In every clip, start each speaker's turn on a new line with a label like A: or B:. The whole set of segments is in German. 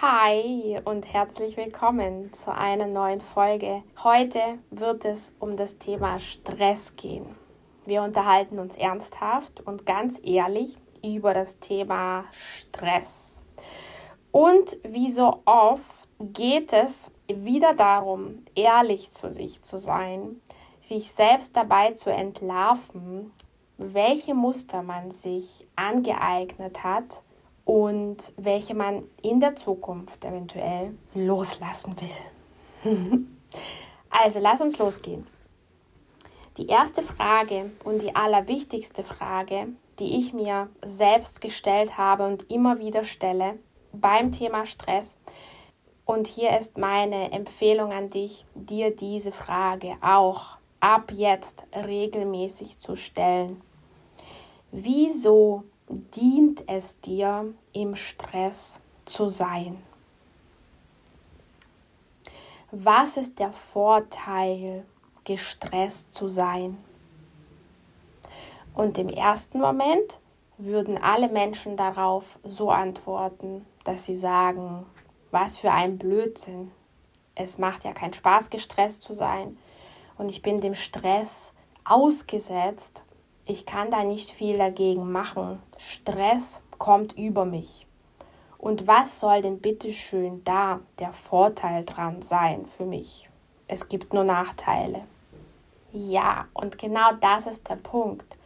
A: Hi und herzlich willkommen zu einer neuen Folge. Heute wird es um das Thema Stress gehen. Wir unterhalten uns ernsthaft und ganz ehrlich über das Thema Stress. Und wie so oft geht es wieder darum, ehrlich zu sich zu sein, sich selbst dabei zu entlarven, welche Muster man sich angeeignet hat und welche man in der Zukunft eventuell loslassen will. also lass uns losgehen. Die erste Frage und die allerwichtigste Frage, die ich mir selbst gestellt habe und immer wieder stelle beim Thema Stress, und hier ist meine Empfehlung an dich, dir diese Frage auch ab jetzt regelmäßig zu stellen. Wieso dient es dir, im Stress zu sein? Was ist der Vorteil, gestresst zu sein? Und im ersten Moment würden alle Menschen darauf so antworten, dass sie sagen, was für ein Blödsinn. Es macht ja keinen Spaß, gestresst zu sein. Und ich bin dem Stress ausgesetzt ich kann da nicht viel dagegen machen. Stress kommt über mich. Und was soll denn bitteschön da der Vorteil dran sein für mich? Es gibt nur Nachteile. Ja, und genau das ist der Punkt.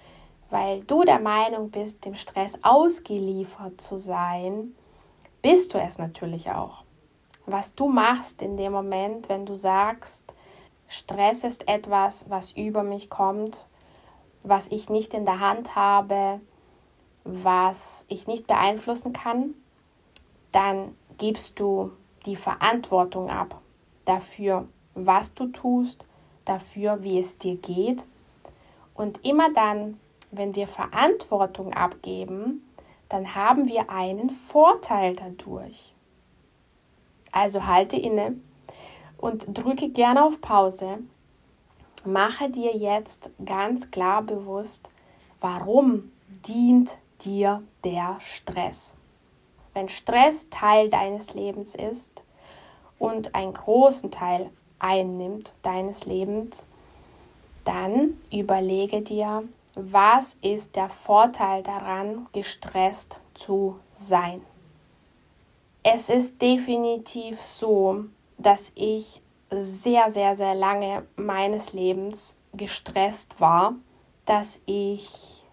A: Weil du der Meinung bist, dem Stress ausgeliefert zu sein, bist du es natürlich auch. Was du machst in dem Moment, wenn du sagst, Stress ist etwas, was über mich kommt, was ich nicht in der Hand habe, was ich nicht beeinflussen kann, dann gibst du die Verantwortung ab dafür, was du tust, dafür, wie es dir geht. Und immer dann, wenn wir Verantwortung abgeben, dann haben wir einen Vorteil dadurch. Also halte inne und drücke gerne auf Pause mache dir jetzt ganz klar bewusst, warum dient dir der Stress. Wenn Stress Teil deines Lebens ist und einen großen Teil einnimmt deines Lebens, dann überlege dir, was ist der Vorteil daran, gestresst zu sein. Es ist definitiv so, dass ich sehr, sehr, sehr lange meines Lebens gestresst war, dass ich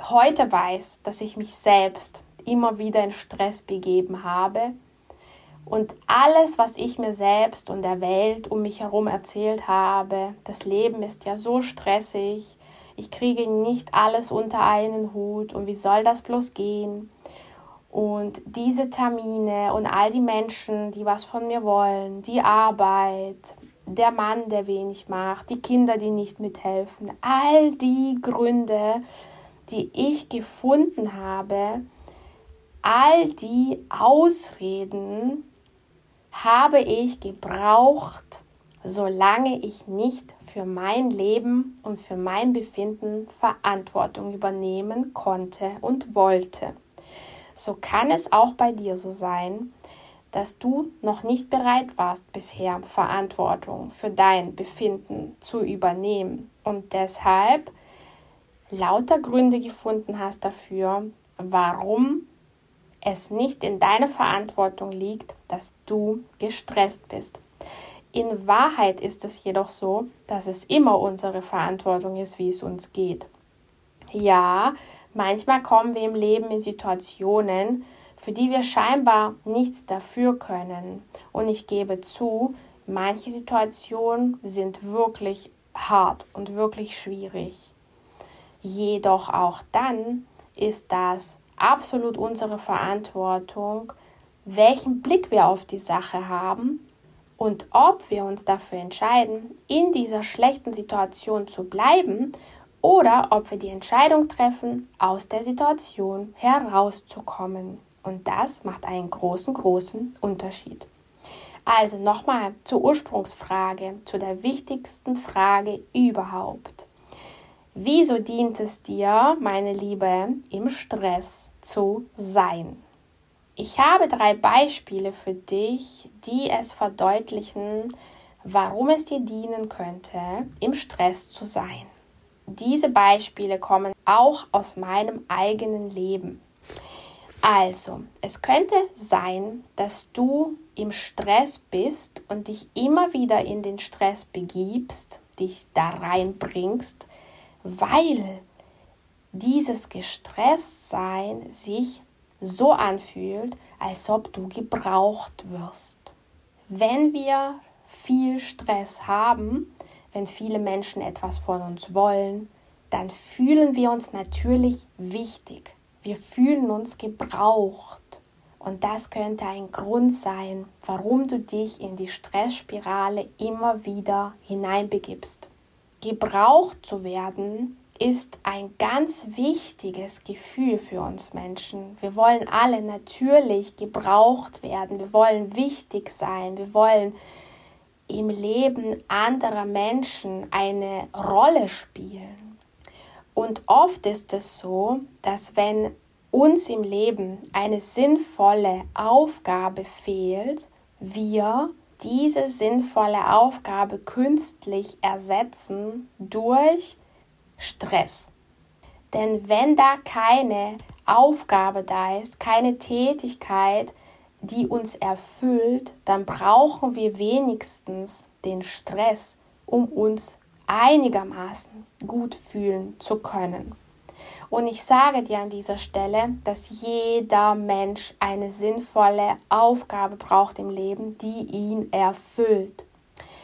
A: heute weiß, dass ich mich selbst immer wieder in Stress begeben habe und alles, was ich mir selbst und der Welt um mich herum erzählt habe, das Leben ist ja so stressig, ich kriege nicht alles unter einen Hut und wie soll das bloß gehen? Und diese Termine und all die Menschen, die was von mir wollen, die Arbeit, der Mann, der wenig macht, die Kinder, die nicht mithelfen, all die Gründe, die ich gefunden habe, all die Ausreden habe ich gebraucht, solange ich nicht für mein Leben und für mein Befinden Verantwortung übernehmen konnte und wollte so kann es auch bei dir so sein, dass du noch nicht bereit warst bisher Verantwortung für dein Befinden zu übernehmen und deshalb lauter Gründe gefunden hast dafür, warum es nicht in deiner Verantwortung liegt, dass du gestresst bist. In Wahrheit ist es jedoch so, dass es immer unsere Verantwortung ist, wie es uns geht. Ja, Manchmal kommen wir im Leben in Situationen, für die wir scheinbar nichts dafür können. Und ich gebe zu, manche Situationen sind wirklich hart und wirklich schwierig. Jedoch auch dann ist das absolut unsere Verantwortung, welchen Blick wir auf die Sache haben und ob wir uns dafür entscheiden, in dieser schlechten Situation zu bleiben oder ob wir die Entscheidung treffen, aus der Situation herauszukommen. Und das macht einen großen, großen Unterschied. Also nochmal zur Ursprungsfrage, zu der wichtigsten Frage überhaupt. Wieso dient es dir, meine Liebe, im Stress zu sein? Ich habe drei Beispiele für dich, die es verdeutlichen, warum es dir dienen könnte, im Stress zu sein. Diese Beispiele kommen auch aus meinem eigenen Leben. Also, es könnte sein, dass du im Stress bist und dich immer wieder in den Stress begibst, dich da reinbringst, weil dieses Gestresstsein sich so anfühlt, als ob du gebraucht wirst. Wenn wir viel Stress haben, wenn viele Menschen etwas von uns wollen, dann fühlen wir uns natürlich wichtig. Wir fühlen uns gebraucht. Und das könnte ein Grund sein, warum du dich in die Stressspirale immer wieder hineinbegibst. Gebraucht zu werden ist ein ganz wichtiges Gefühl für uns Menschen. Wir wollen alle natürlich gebraucht werden. Wir wollen wichtig sein. Wir wollen im Leben anderer Menschen eine Rolle spielen. Und oft ist es so, dass wenn uns im Leben eine sinnvolle Aufgabe fehlt, wir diese sinnvolle Aufgabe künstlich ersetzen durch Stress. Denn wenn da keine Aufgabe da ist, keine Tätigkeit, die uns erfüllt, dann brauchen wir wenigstens den Stress, um uns einigermaßen gut fühlen zu können. Und ich sage dir an dieser Stelle, dass jeder Mensch eine sinnvolle Aufgabe braucht im Leben, die ihn erfüllt.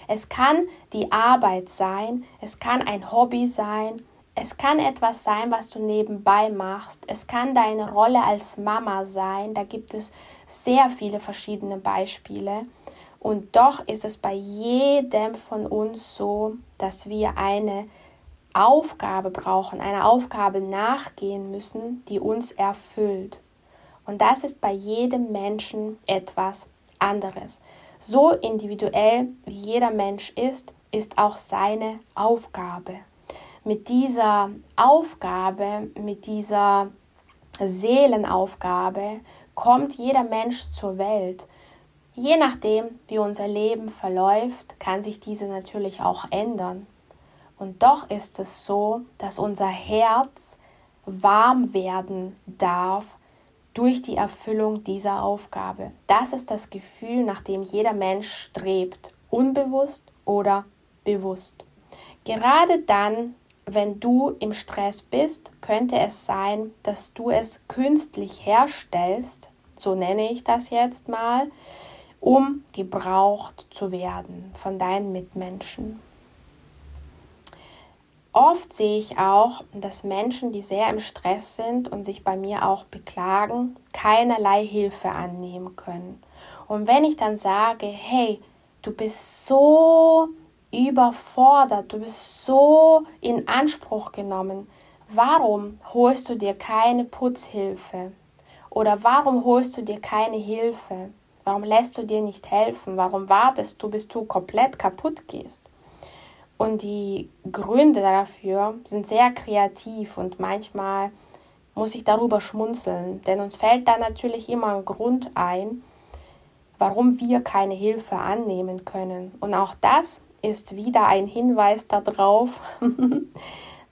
A: Es kann die Arbeit sein, es kann ein Hobby sein, es kann etwas sein, was du nebenbei machst. Es kann deine Rolle als Mama sein. Da gibt es sehr viele verschiedene Beispiele. Und doch ist es bei jedem von uns so, dass wir eine Aufgabe brauchen, eine Aufgabe nachgehen müssen, die uns erfüllt. Und das ist bei jedem Menschen etwas anderes. So individuell wie jeder Mensch ist, ist auch seine Aufgabe mit dieser Aufgabe, mit dieser Seelenaufgabe kommt jeder Mensch zur Welt. Je nachdem, wie unser Leben verläuft, kann sich diese natürlich auch ändern. Und doch ist es so, dass unser Herz warm werden darf durch die Erfüllung dieser Aufgabe. Das ist das Gefühl, nach dem jeder Mensch strebt, unbewusst oder bewusst. Gerade dann, wenn du im Stress bist, könnte es sein, dass du es künstlich herstellst, so nenne ich das jetzt mal, um gebraucht zu werden von deinen Mitmenschen. Oft sehe ich auch, dass Menschen, die sehr im Stress sind und sich bei mir auch beklagen, keinerlei Hilfe annehmen können. Und wenn ich dann sage, hey, du bist so überfordert, du bist so in Anspruch genommen. Warum holst du dir keine Putzhilfe? Oder warum holst du dir keine Hilfe? Warum lässt du dir nicht helfen? Warum wartest du, bis du komplett kaputt gehst? Und die Gründe dafür sind sehr kreativ und manchmal muss ich darüber schmunzeln, denn uns fällt da natürlich immer ein Grund ein, warum wir keine Hilfe annehmen können. Und auch das ist wieder ein Hinweis darauf,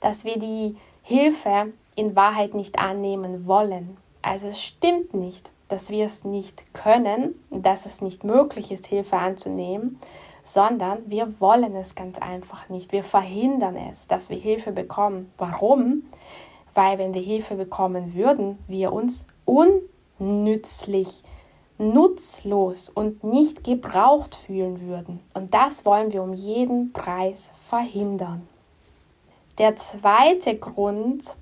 A: dass wir die Hilfe in Wahrheit nicht annehmen wollen. Also es stimmt nicht, dass wir es nicht können, dass es nicht möglich ist, Hilfe anzunehmen, sondern wir wollen es ganz einfach nicht. Wir verhindern es, dass wir Hilfe bekommen. Warum? Weil wenn wir Hilfe bekommen würden, wir uns unnützlich nutzlos und nicht gebraucht fühlen würden. Und das wollen wir um jeden Preis verhindern. Der zweite Grund,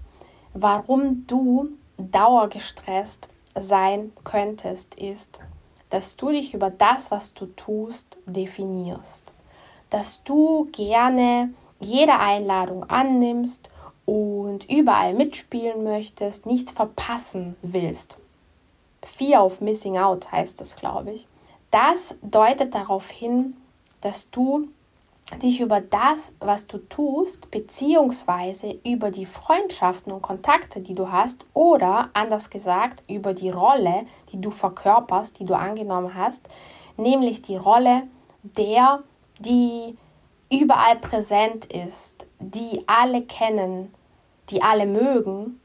A: warum du dauergestresst sein könntest, ist, dass du dich über das, was du tust, definierst. Dass du gerne jede Einladung annimmst und überall mitspielen möchtest, nichts verpassen willst. Fear of Missing Out heißt das, glaube ich. Das deutet darauf hin, dass du dich über das, was du tust, beziehungsweise über die Freundschaften und Kontakte, die du hast, oder anders gesagt, über die Rolle, die du verkörperst, die du angenommen hast, nämlich die Rolle der, die überall präsent ist, die alle kennen, die alle mögen,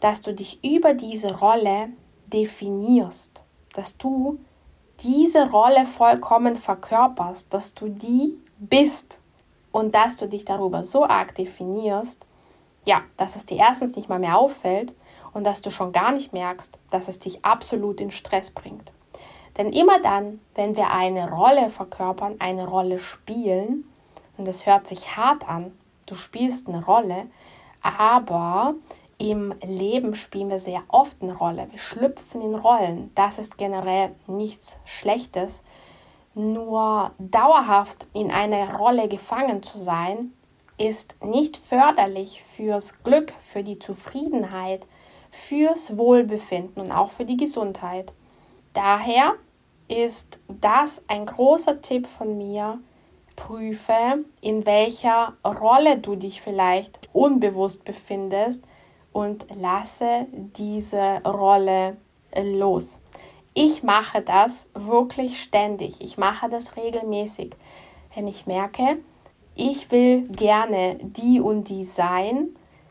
A: dass du dich über diese Rolle definierst, dass du diese Rolle vollkommen verkörperst, dass du die bist und dass du dich darüber so arg definierst, ja, dass es dir erstens nicht mal mehr auffällt und dass du schon gar nicht merkst, dass es dich absolut in Stress bringt. Denn immer dann, wenn wir eine Rolle verkörpern, eine Rolle spielen, und das hört sich hart an, du spielst eine Rolle, aber im Leben spielen wir sehr oft eine Rolle. Wir schlüpfen in Rollen. Das ist generell nichts Schlechtes. Nur dauerhaft in einer Rolle gefangen zu sein, ist nicht förderlich fürs Glück, für die Zufriedenheit, fürs Wohlbefinden und auch für die Gesundheit. Daher ist das ein großer Tipp von mir. Prüfe, in welcher Rolle du dich vielleicht unbewusst befindest und lasse diese Rolle los. Ich mache das wirklich ständig. Ich mache das regelmäßig. Wenn ich merke, ich will gerne die und die sein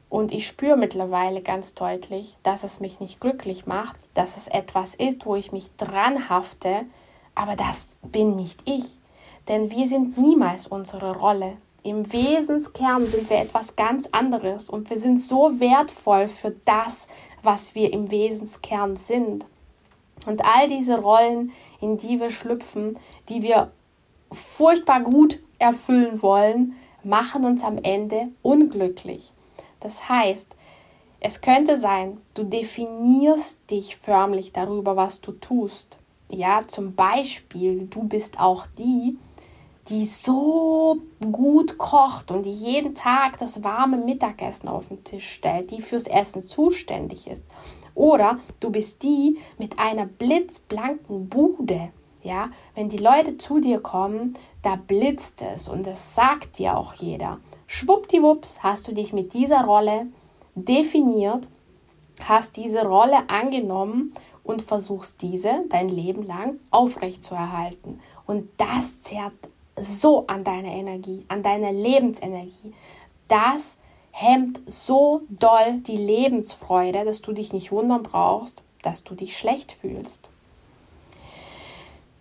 A: und ich spüre mittlerweile ganz deutlich, dass es mich nicht glücklich macht, dass es etwas ist, wo ich mich dran hafte, aber das bin nicht ich. Denn wir sind niemals unsere Rolle. Im Wesenskern sind wir etwas ganz anderes und wir sind so wertvoll für das, was wir im Wesenskern sind. Und all diese Rollen, in die wir schlüpfen, die wir furchtbar gut erfüllen wollen, machen uns am Ende unglücklich. Das heißt, es könnte sein, du definierst dich förmlich darüber, was du tust. Ja, zum Beispiel, du bist auch die, die so gut kocht und die jeden Tag das warme Mittagessen auf den Tisch stellt, die fürs Essen zuständig ist. Oder du bist die mit einer blitzblanken Bude. Ja, wenn die Leute zu dir kommen, da blitzt es und das sagt dir auch jeder. Schwuppdiwupps hast du dich mit dieser Rolle definiert, hast diese Rolle angenommen und versuchst diese dein Leben lang aufrechtzuerhalten. Und das zerrt so an deiner Energie, an deiner Lebensenergie. Das hemmt so doll die Lebensfreude, dass du dich nicht wundern brauchst, dass du dich schlecht fühlst.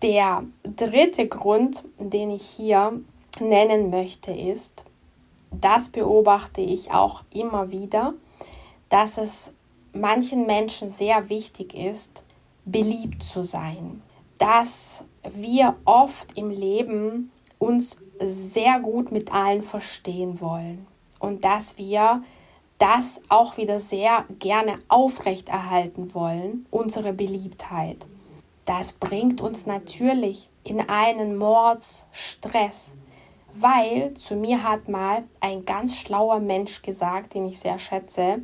A: Der dritte Grund, den ich hier nennen möchte, ist, das beobachte ich auch immer wieder, dass es manchen Menschen sehr wichtig ist, beliebt zu sein. Dass wir oft im Leben uns sehr gut mit allen verstehen wollen und dass wir das auch wieder sehr gerne aufrechterhalten wollen, unsere Beliebtheit. Das bringt uns natürlich in einen Mordsstress, weil zu mir hat mal ein ganz schlauer Mensch gesagt, den ich sehr schätze,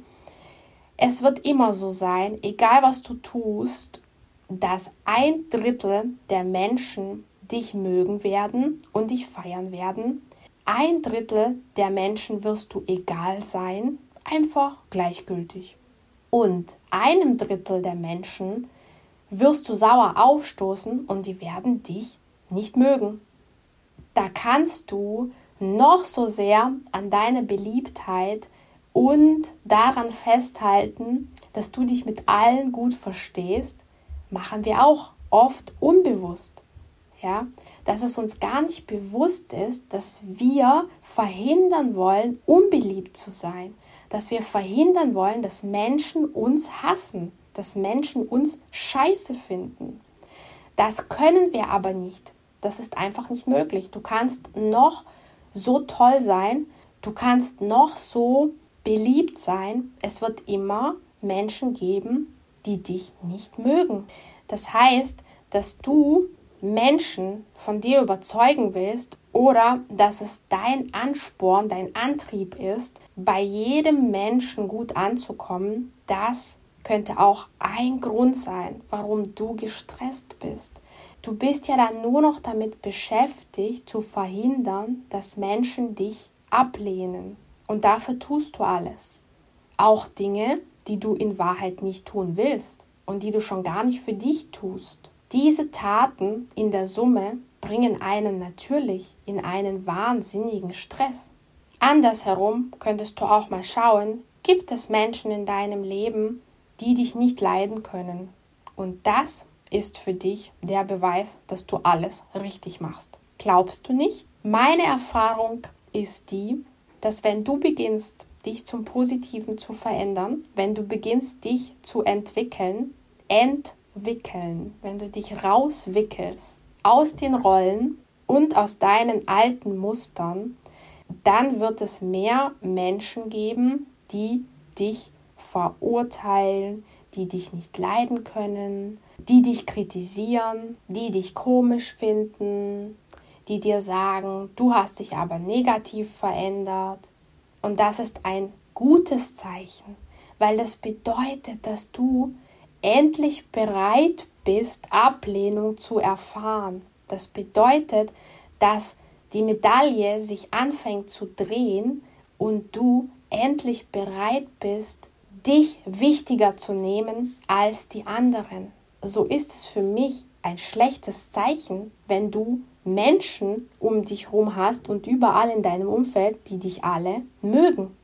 A: es wird immer so sein, egal was du tust, dass ein Drittel der Menschen dich mögen werden und dich feiern werden. Ein Drittel der Menschen wirst du egal sein, einfach gleichgültig. Und einem Drittel der Menschen wirst du sauer aufstoßen und die werden dich nicht mögen. Da kannst du noch so sehr an deine Beliebtheit und daran festhalten, dass du dich mit allen gut verstehst, machen wir auch oft unbewusst ja, dass es uns gar nicht bewusst ist, dass wir verhindern wollen, unbeliebt zu sein, dass wir verhindern wollen, dass Menschen uns hassen, dass Menschen uns scheiße finden. Das können wir aber nicht. Das ist einfach nicht möglich. Du kannst noch so toll sein, du kannst noch so beliebt sein. Es wird immer Menschen geben, die dich nicht mögen. Das heißt, dass du Menschen von dir überzeugen willst oder dass es dein Ansporn, dein Antrieb ist, bei jedem Menschen gut anzukommen, das könnte auch ein Grund sein, warum du gestresst bist. Du bist ja dann nur noch damit beschäftigt, zu verhindern, dass Menschen dich ablehnen. Und dafür tust du alles. Auch Dinge, die du in Wahrheit nicht tun willst und die du schon gar nicht für dich tust. Diese Taten in der Summe bringen einen natürlich in einen wahnsinnigen Stress. Andersherum könntest du auch mal schauen, gibt es Menschen in deinem Leben, die dich nicht leiden können. Und das ist für dich der Beweis, dass du alles richtig machst. Glaubst du nicht? Meine Erfahrung ist die, dass wenn du beginnst, dich zum Positiven zu verändern, wenn du beginnst, dich zu entwickeln, ent wickeln, wenn du dich rauswickelst aus den Rollen und aus deinen alten Mustern, dann wird es mehr Menschen geben, die dich verurteilen, die dich nicht leiden können, die dich kritisieren, die dich komisch finden, die dir sagen, du hast dich aber negativ verändert. Und das ist ein gutes Zeichen, weil das bedeutet, dass du endlich bereit bist, Ablehnung zu erfahren. Das bedeutet, dass die Medaille sich anfängt zu drehen und du endlich bereit bist, dich wichtiger zu nehmen als die anderen. So ist es für mich ein schlechtes Zeichen, wenn du Menschen um dich herum hast und überall in deinem Umfeld, die dich alle mögen.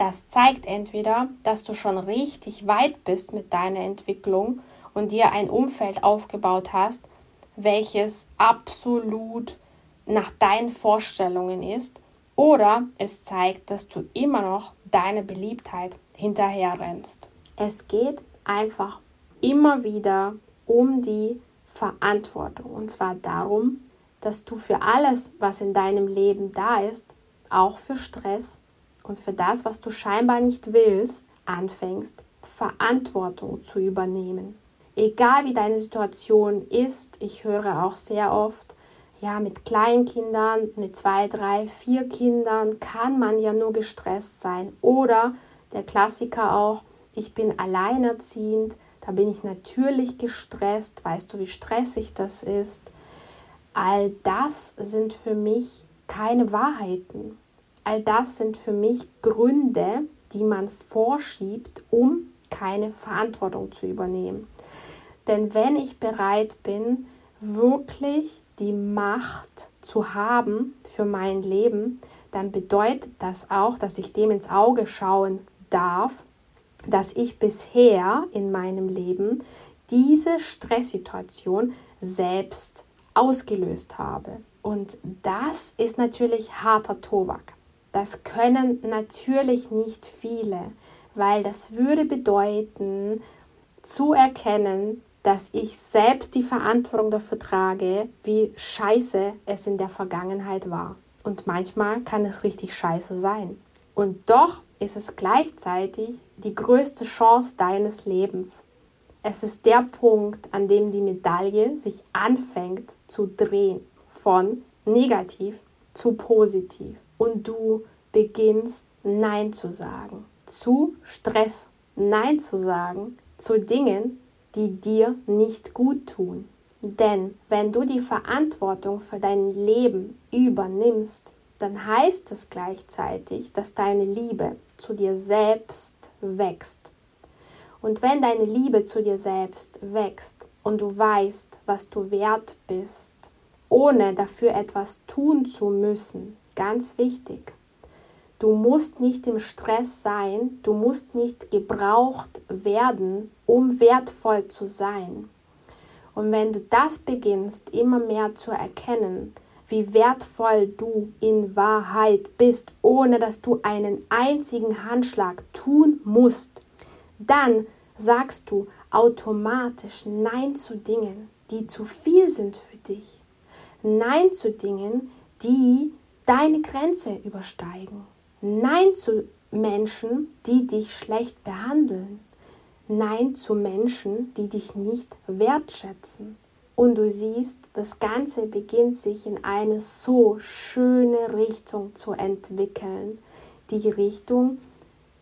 A: Das zeigt entweder, dass du schon richtig weit bist mit deiner Entwicklung und dir ein Umfeld aufgebaut hast, welches absolut nach deinen Vorstellungen ist, oder es zeigt, dass du immer noch deine Beliebtheit hinterherrennst. Es geht einfach immer wieder um die Verantwortung. Und zwar darum, dass du für alles, was in deinem Leben da ist, auch für Stress, und für das, was du scheinbar nicht willst, anfängst, Verantwortung zu übernehmen. Egal wie deine Situation ist, ich höre auch sehr oft, ja, mit Kleinkindern, mit zwei, drei, vier Kindern kann man ja nur gestresst sein. Oder der Klassiker auch, ich bin alleinerziehend, da bin ich natürlich gestresst. Weißt du, wie stressig das ist? All das sind für mich keine Wahrheiten. All das sind für mich Gründe, die man vorschiebt, um keine Verantwortung zu übernehmen. Denn wenn ich bereit bin, wirklich die Macht zu haben für mein Leben, dann bedeutet das auch, dass ich dem ins Auge schauen darf, dass ich bisher in meinem Leben diese Stresssituation selbst ausgelöst habe. Und das ist natürlich harter Tobak. Das können natürlich nicht viele, weil das würde bedeuten, zu erkennen, dass ich selbst die Verantwortung dafür trage, wie scheiße es in der Vergangenheit war. Und manchmal kann es richtig scheiße sein. Und doch ist es gleichzeitig die größte Chance deines Lebens. Es ist der Punkt, an dem die Medaille sich anfängt zu drehen, von negativ zu positiv und du beginnst Nein zu sagen, zu Stress Nein zu sagen, zu Dingen, die dir nicht gut tun. Denn wenn du die Verantwortung für dein Leben übernimmst, dann heißt es gleichzeitig, dass deine Liebe zu dir selbst wächst. Und wenn deine Liebe zu dir selbst wächst und du weißt, was du wert bist, ohne dafür etwas tun zu müssen, ganz wichtig, Du musst nicht im Stress sein, du musst nicht gebraucht werden, um wertvoll zu sein. Und wenn du das beginnst, immer mehr zu erkennen, wie wertvoll du in Wahrheit bist, ohne dass du einen einzigen Handschlag tun musst, dann sagst du automatisch Nein zu Dingen, die zu viel sind für dich. Nein zu Dingen, die deine Grenze übersteigen. Nein zu Menschen, die dich schlecht behandeln. Nein zu Menschen, die dich nicht wertschätzen. und du siehst, das Ganze beginnt sich in eine so schöne Richtung zu entwickeln. Die Richtung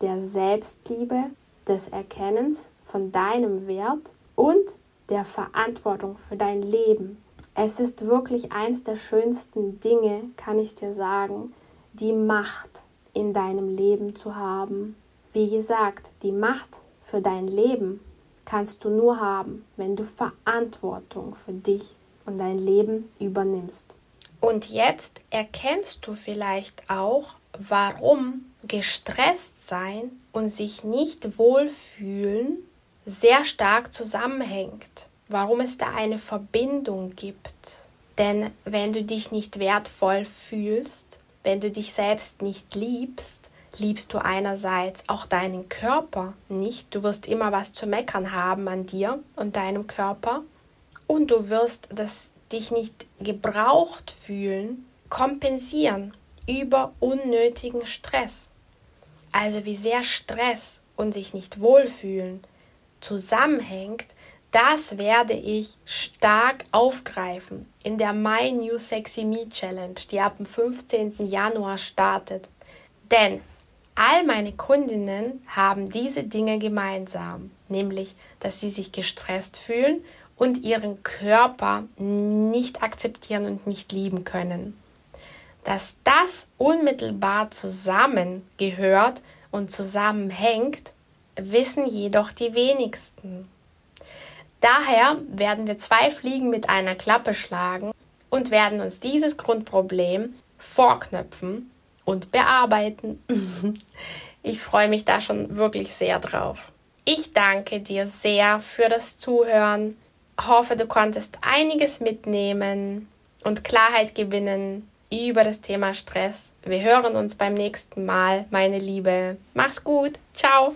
A: der Selbstliebe, des Erkennens von deinem Wert und der Verantwortung für dein Leben. Es ist wirklich eins der schönsten Dinge, kann ich dir sagen, die Macht in deinem Leben zu haben. Wie gesagt, die Macht für dein Leben kannst du nur haben, wenn du Verantwortung für dich und dein Leben übernimmst. Und jetzt erkennst du vielleicht auch, warum gestresst sein und sich nicht wohlfühlen sehr stark zusammenhängt, warum es da eine Verbindung gibt. Denn wenn du dich nicht wertvoll fühlst, wenn du dich selbst nicht liebst, liebst du einerseits auch deinen Körper nicht. Du wirst immer was zu meckern haben an dir und deinem Körper. Und du wirst das dich nicht gebraucht fühlen, kompensieren über unnötigen Stress. Also wie sehr Stress und sich nicht wohlfühlen zusammenhängt, das werde ich stark aufgreifen in der My New Sexy Me Challenge, die ab dem 15. Januar startet. Denn all meine Kundinnen haben diese Dinge gemeinsam, nämlich dass sie sich gestresst fühlen und ihren Körper nicht akzeptieren und nicht lieben können. Dass das unmittelbar zusammengehört und zusammenhängt, wissen jedoch die wenigsten. Daher werden wir zwei Fliegen mit einer Klappe schlagen und werden uns dieses Grundproblem vorknöpfen und bearbeiten. ich freue mich da schon wirklich sehr drauf. Ich danke dir sehr für das Zuhören. Hoffe, du konntest einiges mitnehmen und Klarheit gewinnen über das Thema Stress. Wir hören uns beim nächsten Mal, meine Liebe. Mach's gut. Ciao.